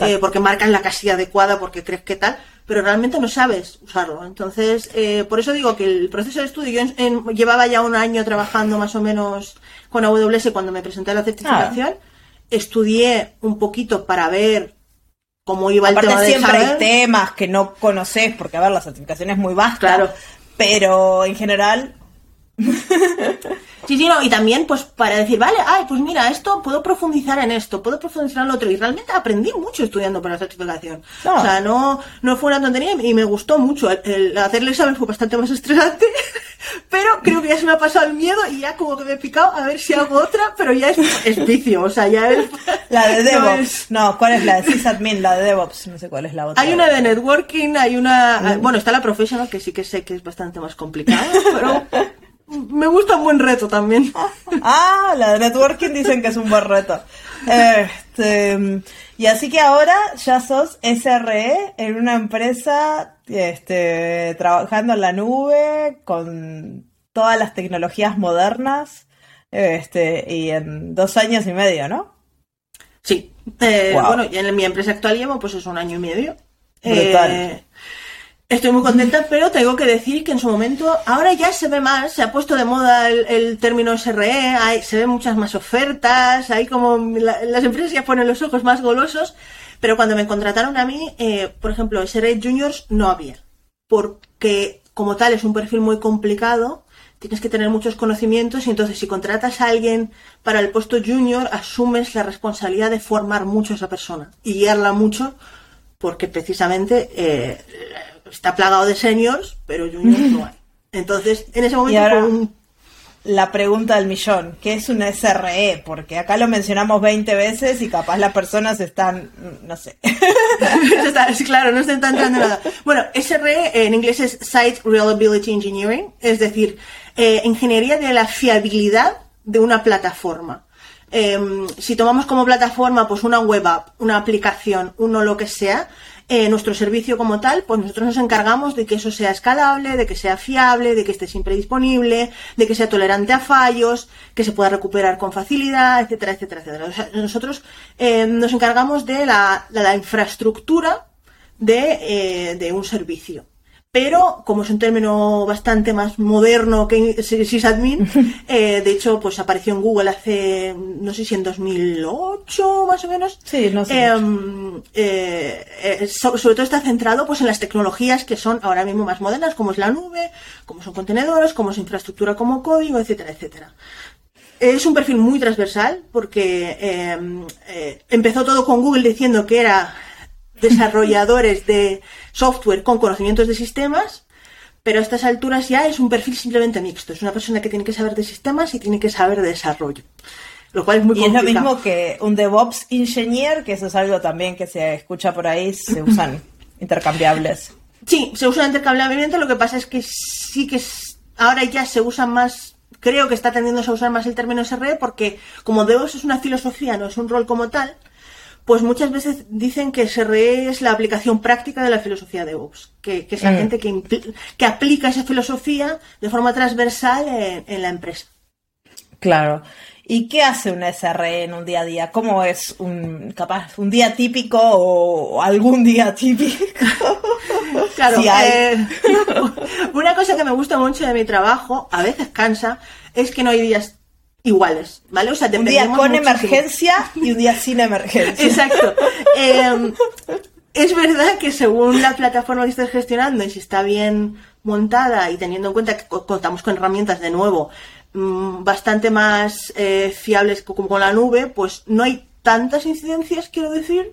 Eh, porque marcan la casilla adecuada, porque crees que tal, pero realmente no sabes usarlo. Entonces, eh, por eso digo que el proceso de estudio, yo llevaba ya un año trabajando más o menos con AWS cuando me presenté a la certificación, ah. estudié un poquito para ver cómo iba el tema siempre hay temas que no conoces, porque a ver, la certificación es muy vasta, claro. pero en general Sí, sí, no, y también pues para decir, vale, ay, pues mira, esto puedo profundizar en esto, puedo profundizar en lo otro. Y realmente aprendí mucho estudiando para la certificación. O sea, no, no fue una tontería y me gustó mucho. El, hacer el examen fue bastante más estresante, pero creo que ya se me ha pasado el miedo y ya como que me he picado a ver si hago otra, pero ya es, vicio, o sea, ya es... La de DevOps. No, ¿cuál es la de sysadmin? La de DevOps, no sé cuál es la otra. Hay una de networking, hay una... Mm. Bueno, está la professional, que sí que sé que es bastante más complicada, pero me gusta un buen reto también. Ah, la de networking dicen que es un buen reto. Este, y así que ahora ya sos SRE en una empresa este, trabajando en la nube con todas las tecnologías modernas este, y en dos años y medio, ¿no? Sí. Eh, bueno, y en mi empresa actual llevo pues es un año y medio. Brutal. Eh, Estoy muy contenta, pero tengo que decir que en su momento, ahora ya se ve más, se ha puesto de moda el, término SRE, hay, se ven muchas más ofertas, hay como las empresas ya ponen los ojos más golosos, pero cuando me contrataron a mí, eh, por ejemplo, SRE Juniors no había, porque como tal es un perfil muy complicado, tienes que tener muchos conocimientos y entonces si contratas a alguien para el puesto junior, asumes la responsabilidad de formar mucho a esa persona y guiarla mucho, porque precisamente eh, está plagado de seniors, pero juniors no hay. Entonces, en ese momento La pregunta del millón, ¿qué es un SRE? Porque acá lo mencionamos 20 veces y capaz las personas están, no sé. claro, no están entrando nada. Bueno, SRE en inglés es Site Reliability Engineering, es decir, eh, ingeniería de la fiabilidad de una plataforma. Em, si tomamos como plataforma pues una web app, una aplicación, uno lo que sea, eh, nuestro servicio como tal, pues nosotros nos encargamos de que eso sea escalable, de que sea fiable, de que esté siempre disponible, de que sea tolerante a fallos, que se pueda recuperar con facilidad, etcétera, etcétera, etcétera. nosotros eh, nos encargamos de la, infraestructura eh, de un servicio pero como es un término bastante más moderno que sysadmin, eh, de hecho, pues apareció en Google hace, no sé si en 2008 más o menos. Sí, no sé. Em, eh, eh, sobre todo está centrado pues en las tecnologías que son ahora mismo más modernas, como es la nube, como son contenedores, como es infraestructura como código, etcétera, etcétera. Es un perfil muy transversal porque em, empezó todo con Google diciendo que era desarrolladores de software con conocimientos de sistemas, pero a estas alturas ya es un perfil simplemente mixto. Es una persona que tiene que saber de sistemas y tiene que saber de desarrollo. Lo cual es muy y es lo mismo que un DevOps Engineer, que eso es algo también que se escucha por ahí, se usan intercambiables. Sí, se usan intercambiablemente, lo que pasa es que sí que ahora ya se usan más, creo que está tendiendo a usar más el término SRE porque como DevOps es una filosofía, no es un rol como tal, pues muchas veces dicen que SRE es la aplicación práctica de la filosofía de DevOps, que, es la mm. gente que, aplica esa filosofía de forma transversal en, la empresa. Claro. ¿Y qué hace un SRE en un día a día? ¿Cómo es un capaz un día típico o algún día típico? claro, eh, una cosa que me gusta mucho de mi trabajo, a veces cansa, es que no hay días iguales, ¿vale? O sea, un día con emergencia y un día sin emergencia. Exacto. Em, es verdad que según la plataforma que estés gestionando y si está bien montada y teniendo en cuenta que contamos con herramientas de nuevo mm, bastante más eh, fiables como con la nube, pues no hay tantas incidencias, quiero decir.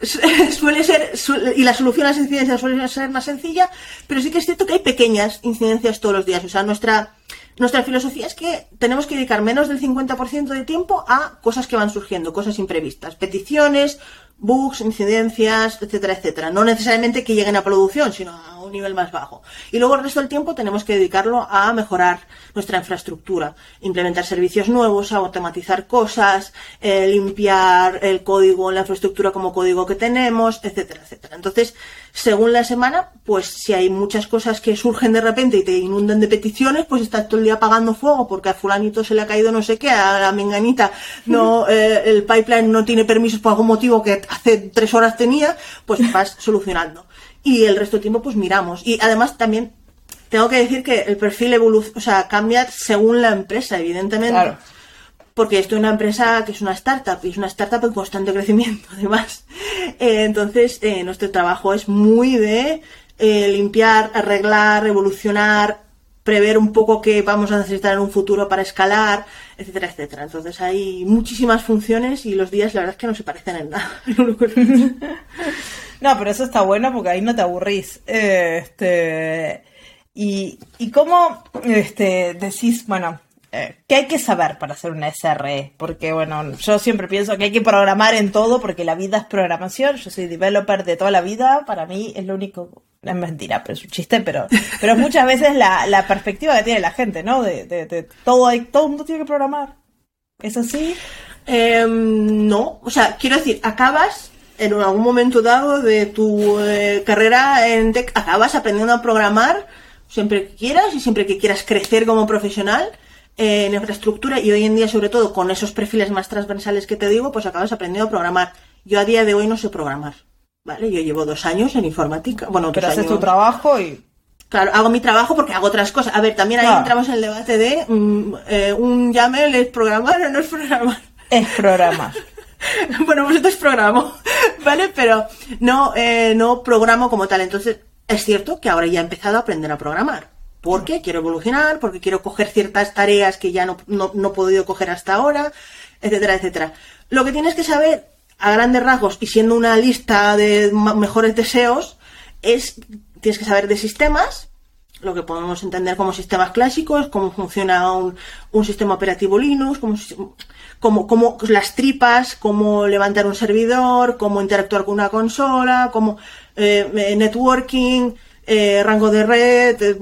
Suele ser, y la solución a las incidencias suele ser más sencilla, pero sí que es cierto que hay pequeñas incidencias todos los días. O sea, nuestra, nuestra filosofía es que tenemos que dedicar menos del 50% de tiempo a cosas que van surgiendo, cosas imprevistas, peticiones, bugs, incidencias, etcétera, etcétera. No necesariamente que lleguen a producción, sino a un nivel más bajo. Y luego el resto del tiempo tenemos que dedicarlo a mejorar nuestra infraestructura, implementar servicios nuevos, automatizar cosas, eh, limpiar el código, la infraestructura como código que tenemos, etcétera, etcétera. Entonces, según la semana, pues si hay muchas cosas que surgen de repente y te inundan de peticiones, pues estás todo el día apagando fuego porque a fulanito se le ha caído no sé qué, a la menganita no, eh, el pipeline no tiene permisos por algún motivo que hace tres horas tenía, pues vas solucionando. Y el resto del tiempo pues miramos. Y además también tengo que decir que el perfil evoluciona, o sea, cambia según la empresa, evidentemente. Claro porque esto es una empresa que es una startup y es una startup en constante crecimiento además. Eh, entonces, eh, nuestro trabajo es muy de eh, limpiar, arreglar, evolucionar, prever un poco qué vamos a necesitar en un futuro para escalar, etcétera, etcétera. Entonces hay muchísimas funciones y los días la verdad es que no se parecen en nada. no, pero eso está bueno porque ahí no te aburrís. este, y, y cómo este, decís, bueno, eh, ¿qué hay que saber para hacer una SRE? Porque, bueno, yo siempre pienso que hay que programar en todo porque la vida es programación. Yo soy developer de toda la vida. Para mí es lo único. Es mentira, pero es un chiste, pero, pero muchas veces la, la perspectiva que tiene la gente, ¿no? De, de, todo, hay, todo el mundo tiene que programar. ¿Es así? Em, no, o sea, quiero decir, acabas en algún momento dado de tu eh, carrera en tech, acabas aprendiendo a programar siempre que quieras y siempre que quieras crecer como profesional en infraestructura y hoy en día, sobre todo con esos perfiles más transversales que te digo, pues acabas aprendiendo a programar. Yo a día de hoy no sé programar, ¿vale? Yo llevo dos años en informática. Bueno, Pero haces tu trabajo y... Claro, hago mi trabajo porque hago otras cosas. A ver, también ahí entramos en el debate de mm, eh, un YAML es programar o no es programar. Es programar. bueno, pues esto es programo, ¿vale? Pero no, eh, no programo como tal. Entonces, es cierto que ahora ya he empezado a aprender a programar porque quiero evolucionar, porque quiero coger ciertas tareas que ya no, no, he podido coger hasta ahora, etcétera, etcétera. Lo que tienes que saber, a grandes rasgos, y siendo una lista de mejores deseos, es, tienes que saber de sistemas, lo que podemos entender como sistemas clásicos, cómo funciona un, un sistema operativo Linux, cómo, cómo, las tripas, cómo levantar un servidor, cómo interactuar con una consola, cómo eh, networking, eh, rango de red, eh,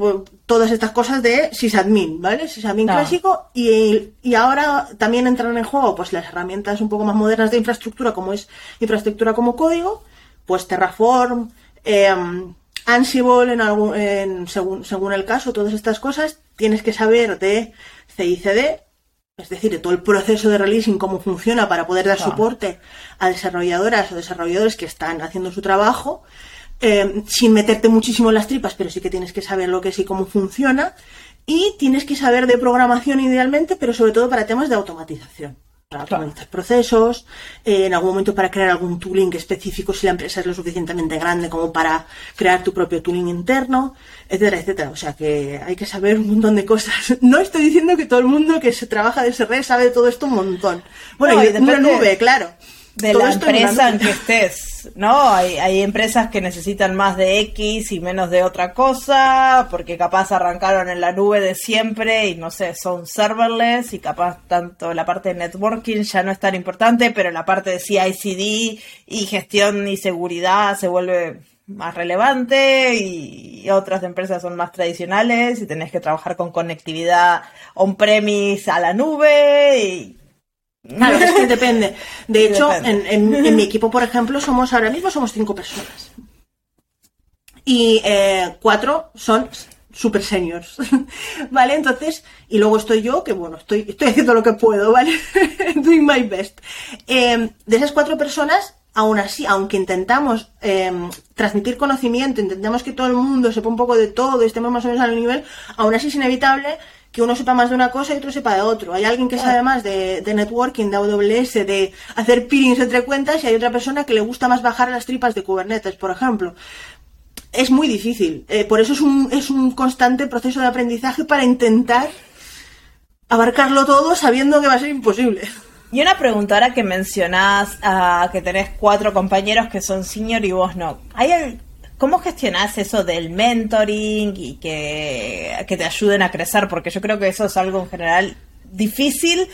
todas estas cosas de sysadmin, ¿vale? Sysadmin clásico y, y, ahora también entran en juego pues las herramientas un poco más modernas de infraestructura como es infraestructura como código, pues Terraform, em, Ansible en algún, en, según, según el caso, todas estas cosas tienes que saber de CICD, es decir, de todo el proceso de releasing, cómo funciona para poder dar soporte a desarrolladoras o desarrolladores que están haciendo su trabajo eh, sin meterte muchísimo en las tripas, pero sí que tienes que saber lo que es y cómo funciona. Y tienes que saber de programación idealmente, pero sobre todo para temas de automatización. Para automatizar procesos, eh, en algún momento para crear algún tooling específico si la empresa es lo suficientemente grande como para crear tu propio tooling interno, etcétera, etcétera. O sea que hay que saber un montón de cosas. No estoy diciendo que todo el mundo que se trabaja de SRE sabe de todo esto un montón. Bueno, y de una nube, claro de la empresa en que estés, ¿no? Hay, hay empresas que necesitan más de X y menos de otra cosa, porque capaz arrancaron en la nube de siempre y no sé, son serverless y capaz tanto la parte de networking ya no es tan importante, pero la parte de CI/CD y gestión y seguridad se vuelve más relevante y otras empresas son más tradicionales y tenés que trabajar con conectividad on-premise a la nube y Claro, es que depende. De hecho, En, mi equipo, por ejemplo, somos ahora mismo somos cinco personas. Y eh, cuatro son super seniors. ¿Vale? Entonces, y luego estoy yo, que bueno, estoy, estoy haciendo lo que puedo, ¿vale? Doing my best. Em, de esas cuatro personas, aún así, aunque intentamos em, transmitir conocimiento, intentamos que todo el mundo sepa un poco de todo, estemos más o menos al nivel, aún así es inevitable que uno sepa más de una cosa y otro sepa de otro. Hay alguien que sabe más de, de networking, de AWS, de hacer peerings entre cuentas y hay otra persona que le gusta más bajar las tripas de Kubernetes, por ejemplo. Es muy difícil. Eh, por eso es un, es un constante proceso de aprendizaje para intentar abarcarlo todo sabiendo que va a ser imposible. Y una pregunta ahora que mencionás ah, que tenés cuatro compañeros que son senior y vos no. ¿Hay ¿Cómo gestionás eso del mentoring y que, que te ayuden a crecer? Porque yo creo que eso es algo en general difícil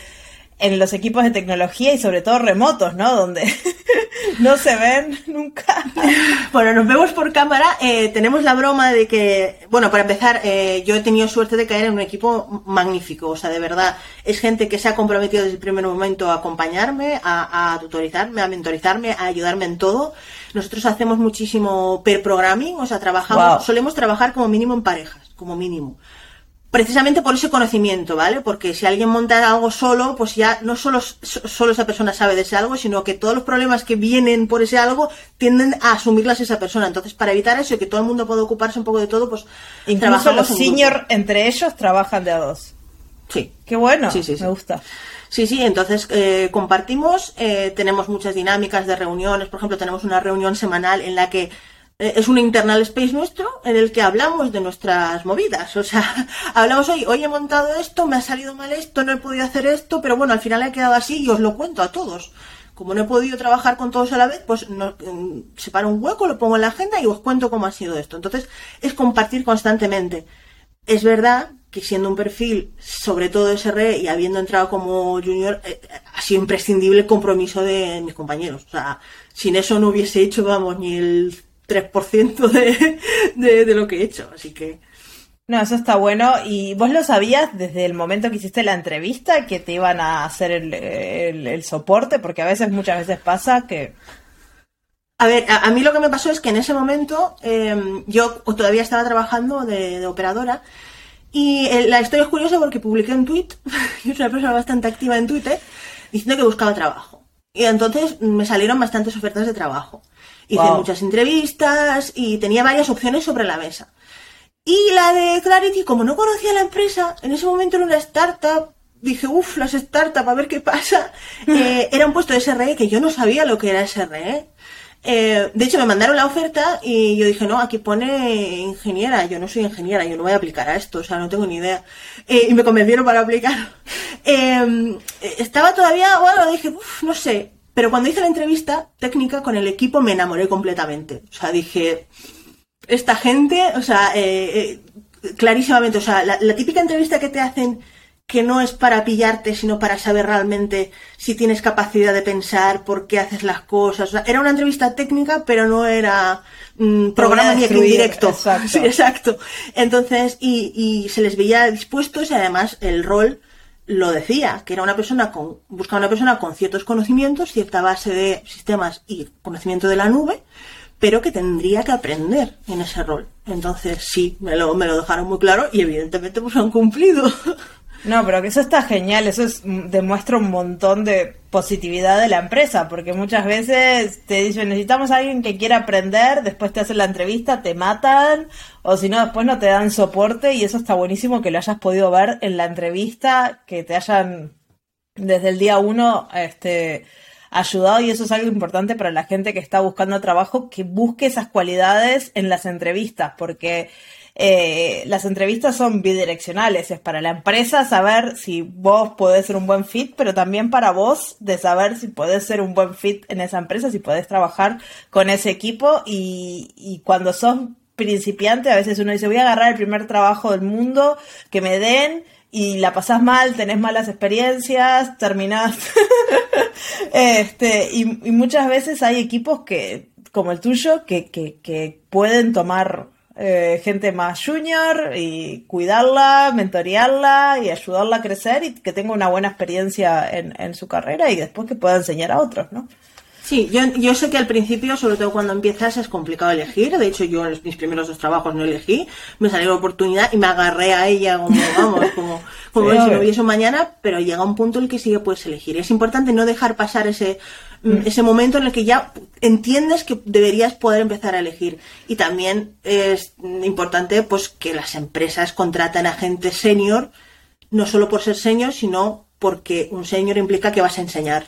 en los equipos de tecnología y sobre todo remotos, ¿no? Donde no se ven nunca. Bueno, nos vemos por cámara. Eh, tenemos la broma de que, bueno, para empezar, eh, yo he tenido suerte de caer en un equipo magnífico. O sea, de verdad, es gente que se ha comprometido desde el primer momento a acompañarme, a, tutorizarme, a mentorizarme, a ayudarme en todo. Nosotros hacemos muchísimo per programming, o sea, trabajamos, solemos trabajar como mínimo en parejas, como mínimo precisamente por ese conocimiento, ¿vale? Porque si alguien monta algo solo, pues ya no solo, solo esa persona sabe de ese algo, sino que todos los problemas que vienen por ese algo tienden a asumirlas esa persona. Entonces, para evitar eso y que todo el mundo pueda ocuparse un poco de todo, pues incluso los senior entre ellos trabajan de a dos. Sí. Qué bueno. Sí, sí, Me gusta. Sí, sí, entonces eh, compartimos, eh, tenemos muchas dinámicas de reuniones, por ejemplo, tenemos una reunión semanal en la que eh, es un internal space nuestro en el que hablamos de nuestras movidas. O sea, hablamos hoy, hoy he montado esto, me ha salido mal esto, no he podido hacer esto, pero bueno, al final he quedado así y os lo cuento a todos. Como no he podido trabajar con todos a la vez, pues no, mm, separo un hueco, lo pongo en la agenda y os cuento cómo ha sido esto. Entonces, es compartir constantemente. Es verdad que siendo un perfil, sobre todo SRE y habiendo entrado como junior, eh, ha sido imprescindible el compromiso de mis compañeros. O sea, sin eso no hubiese hecho, vamos, ni el 3% de, de, de lo que he hecho, así que... No, eso está bueno. ¿Y vos lo sabías desde el momento que hiciste la entrevista que te iban a hacer el, el, soporte? Porque a veces, muchas veces pasa que... A ver, a, mí lo que me pasó es que en ese momento em, yo todavía estaba trabajando de, operadora y la historia es curiosa porque publiqué un tweet, yo soy una persona bastante activa en Twitter, diciendo que buscaba trabajo. Y entonces me salieron bastantes ofertas de trabajo. Hice muchas entrevistas y tenía varias opciones sobre la mesa. Y la de Clarity, como no conocía la empresa, en ese momento era una startup, dije, uff, las startups, a ver qué pasa. Eh, era un puesto de SRE que yo no sabía lo que era SRE. Eh, de hecho, me mandaron la oferta y yo dije, no, aquí pone ingeniera. Yo no soy ingeniera, yo no voy a aplicar a esto, o sea, no tengo ni idea. Eh, y me convencieron para aplicar. estaba todavía, bueno, dije, uff, no sé. Pero cuando hice la entrevista técnica con el equipo me enamoré completamente. O sea, dije, esta gente, o sea, eh, eh, clarísimamente, o sea, la, típica entrevista que te hacen que no es para pillarte, sino para saber realmente si tienes capacidad de pensar, por qué haces las cosas. O sea, era una entrevista técnica, pero no era mm, programa ni directo. Exacto. Sí, exacto. Entonces, y, y se les veía dispuestos y además el rol lo decía, que era una persona con, buscaba una persona con ciertos conocimientos, cierta base de sistemas y conocimiento de la nube, pero que tendría que aprender en ese rol. Entonces sí, me lo, me lo dejaron muy claro y evidentemente pues han cumplido. No, pero que eso está genial, eso es, mm, demuestra un montón de positividad de la empresa, porque muchas veces te dicen necesitamos a alguien que quiera aprender, después te hacen la entrevista, te matan, o si no, después no te dan soporte, y eso está buenísimo que lo hayas podido ver en la entrevista, que te hayan desde el día uno este, ayudado, y eso es algo importante para la gente que está buscando trabajo, que busque esas cualidades en las entrevistas, porque eh, las entrevistas son bidireccionales, es para la empresa saber si vos podés ser un buen fit, pero también para vos de saber si podés ser un buen fit en esa empresa, si podés trabajar con ese equipo y, cuando sos principiante a veces uno dice voy a agarrar el primer trabajo del mundo que me den y la pasás mal, tenés malas experiencias, terminás. este, y, y, muchas veces hay equipos que, como el tuyo, que, que, que pueden tomar eh, gente más junior y cuidarla, mentorearla y ayudarla a crecer y que tenga una buena experiencia en, en su carrera y después que pueda enseñar a otros, ¿no? Sí, yo, yo sé que al principio, sobre todo cuando empiezas, es complicado elegir. De hecho, yo en mis primeros dos trabajos no elegí. Me salió la oportunidad y me agarré a ella como, vamos, como, como si no hubiese mañana, pero llega un punto en el que sí que puedes elegir. Es importante no dejar pasar ese, ese momento en el que ya entiendes que deberías poder empezar a elegir. Y también es importante, pues, que las empresas contratan a gente senior no solo por ser señor, sino porque un señor implica que vas a enseñar.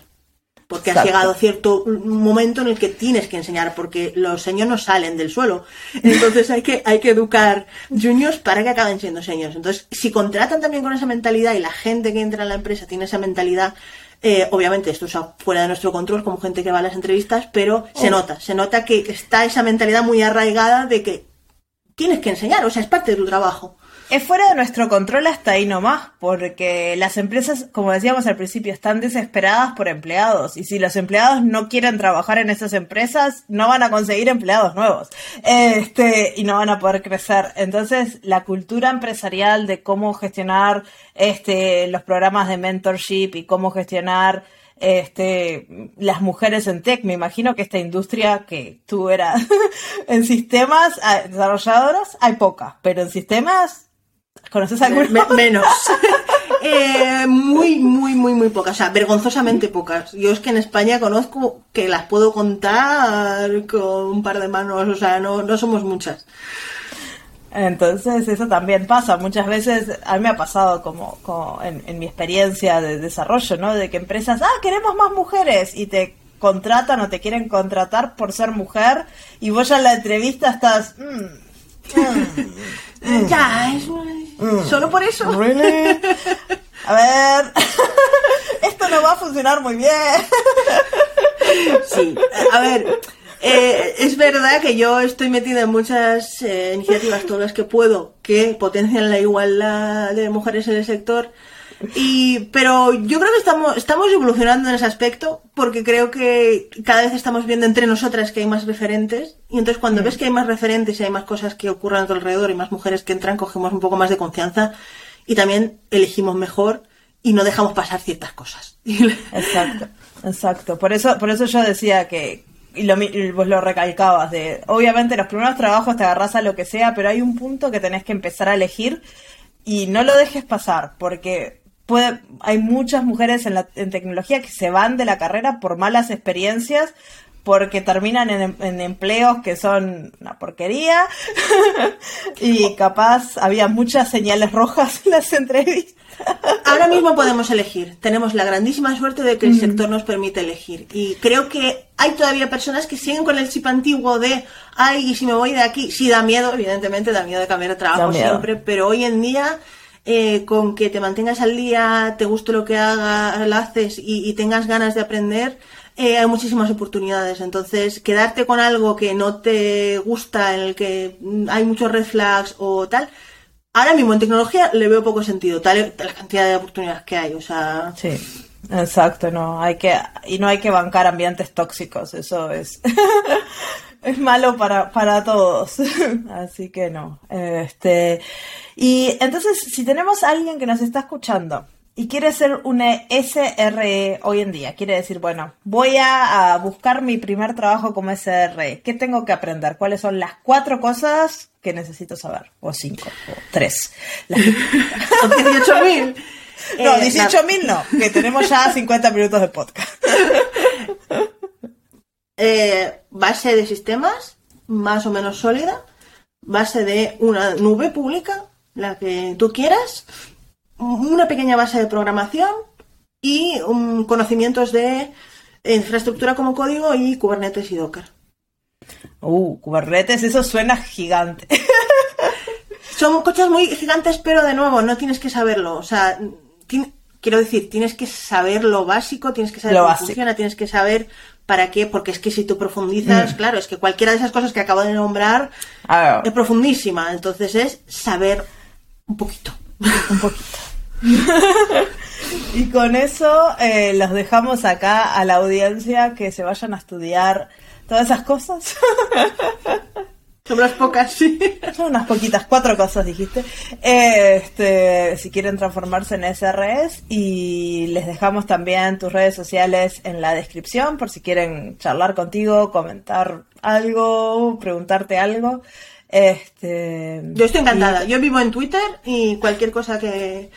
Porque has Exacto. llegado a cierto momento en el que tienes que enseñar, porque los señores no salen del suelo. Entonces hay que, hay que educar juniors para que acaben siendo señores. Entonces, si contratan también con esa mentalidad y la gente que entra en la empresa tiene esa mentalidad, eh, obviamente esto es fuera de nuestro control, como gente que va a las entrevistas, pero se nota, se nota que está esa mentalidad muy arraigada de que tienes que enseñar, o sea, es parte de tu trabajo. Es fuera de nuestro control hasta ahí nomás, porque las empresas, como decíamos al principio, están desesperadas por empleados. Y si los empleados no quieren trabajar en esas empresas, no van a conseguir empleados nuevos. Este, y no van a poder crecer. Entonces, la cultura empresarial de cómo gestionar este, los programas de mentorship y cómo gestionar este, las mujeres en tech. Me imagino que esta industria que tú eras en sistemas ah, desarrolladoras, hay pocas, pero en sistemas, ¿conoces alguna? Me- menos. Eh, muy, muy, muy, muy pocas. O sea, vergonzosamente pocas. Yo es que en España conozco que las puedo contar con un par de manos. O sea, no, no somos muchas. Entonces, eso también pasa. Muchas veces, a mí me ha pasado como, como en, en mi experiencia de desarrollo, ¿no? De que empresas, ah, queremos más mujeres y te contratan o te quieren contratar por ser mujer y vos ya en la entrevista estás, "Mm, mm, Ya, es solo por eso. ¿really? A ver, esto no va a funcionar muy bien. Sí, a ver, eh, es verdad que yo estoy metida en muchas eh, iniciativas, todas las que puedo, que potencian la igualdad de mujeres en el sector. Y, pero yo creo que estamos, estamos evolucionando en ese aspecto porque creo que cada vez estamos viendo entre nosotras que hay más referentes y entonces cuando ves que hay más referentes y hay más cosas que ocurren a tu alrededor y más mujeres que entran, cogemos un poco más de confianza y también elegimos mejor y no dejamos pasar ciertas cosas. Exacto, exacto. Por eso, por eso yo decía que, y, lo, vos lo recalcabas, de obviamente los primeros trabajos te agarras a lo que sea, pero hay un punto que tenés que empezar a elegir y no lo dejes pasar, porque puede, hay muchas mujeres en, la, en tecnología que se van de la carrera por malas experiencias, porque terminan en, en empleos que son una porquería y capaz había muchas señales rojas en las entrevistas. Ahora mismo podemos elegir. Tenemos la grandísima suerte de que el sector nos permite elegir. Y creo que hay todavía personas que siguen con el chip antiguo de, ay, y si me voy de aquí. Sí, da miedo, evidentemente, da miedo de cambiar de trabajo siempre, pero hoy en día, eh, con que te mantengas al día, te guste lo que hagas, lo haces y, y tengas ganas de aprender, eh, hay muchísimas oportunidades. Entonces, quedarte con algo que no te gusta, en el que mm, hay muchos red flags o tal, ahora mismo en tecnología le veo poco sentido, tal la cantidad de oportunidades que hay. O sea, Sí, exacto, no hay que y no hay que bancar ambientes tóxicos, eso es es malo para para todos, así que no. Este y entonces si tenemos a alguien que nos está escuchando y quiere ser una SRE hoy en día, quiere decir, bueno, voy a, a buscar mi primer trabajo como SRE, ¿qué tengo que aprender? ¿Cuáles son las cuatro cosas que necesito saber? O cinco, o tres. Las son 18.000. no, Eh, 18.000 no, que tenemos ya 50 minutos de podcast. eh, base de sistemas, más o menos sólida, base de una nube pública, la que tú quieras, una pequeña base de programación y um, conocimientos de infraestructura como código y Kubernetes y Docker. Uh, Kubernetes, eso suena gigante. Son coches muy gigantes, pero de nuevo, no tienes que saberlo. O sea, quiero decir, tienes que saber lo básico, tienes que saber Lo cómo básico. funciona, tienes que saber para qué, porque es que si tú profundizas, Mm. claro, es que cualquiera de esas cosas que acabo de nombrar Ah, es profundísima. Entonces es saber un poquito. un poquito. y con eso eh, los dejamos acá a la audiencia que se vayan a estudiar todas esas cosas. Son las pocas, sí. Son unas poquitas, cuatro cosas dijiste. Este, si quieren transformarse en SRS y les dejamos también tus redes sociales en la descripción por si quieren charlar contigo, comentar algo, preguntarte algo. Este, Yo estoy encantada. Yo vivo en Twitter y cualquier cosa que,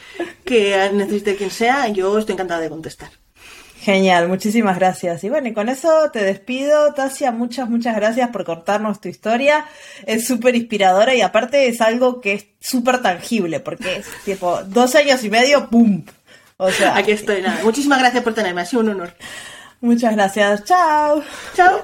que necesite quien sea, yo estoy encantada de contestar. Genial, muchísimas gracias. Y bueno, y con eso te despido, Tasia. Muchas, muchas gracias por contarnos tu historia. Es súper inspiradora y aparte es algo que es súper tangible, porque es tipo dos años y medio, ¡pum! O sea, aquí estoy. Nada. Muchísimas gracias por tenerme, ha sido un honor. Muchas gracias. Chao. Chao.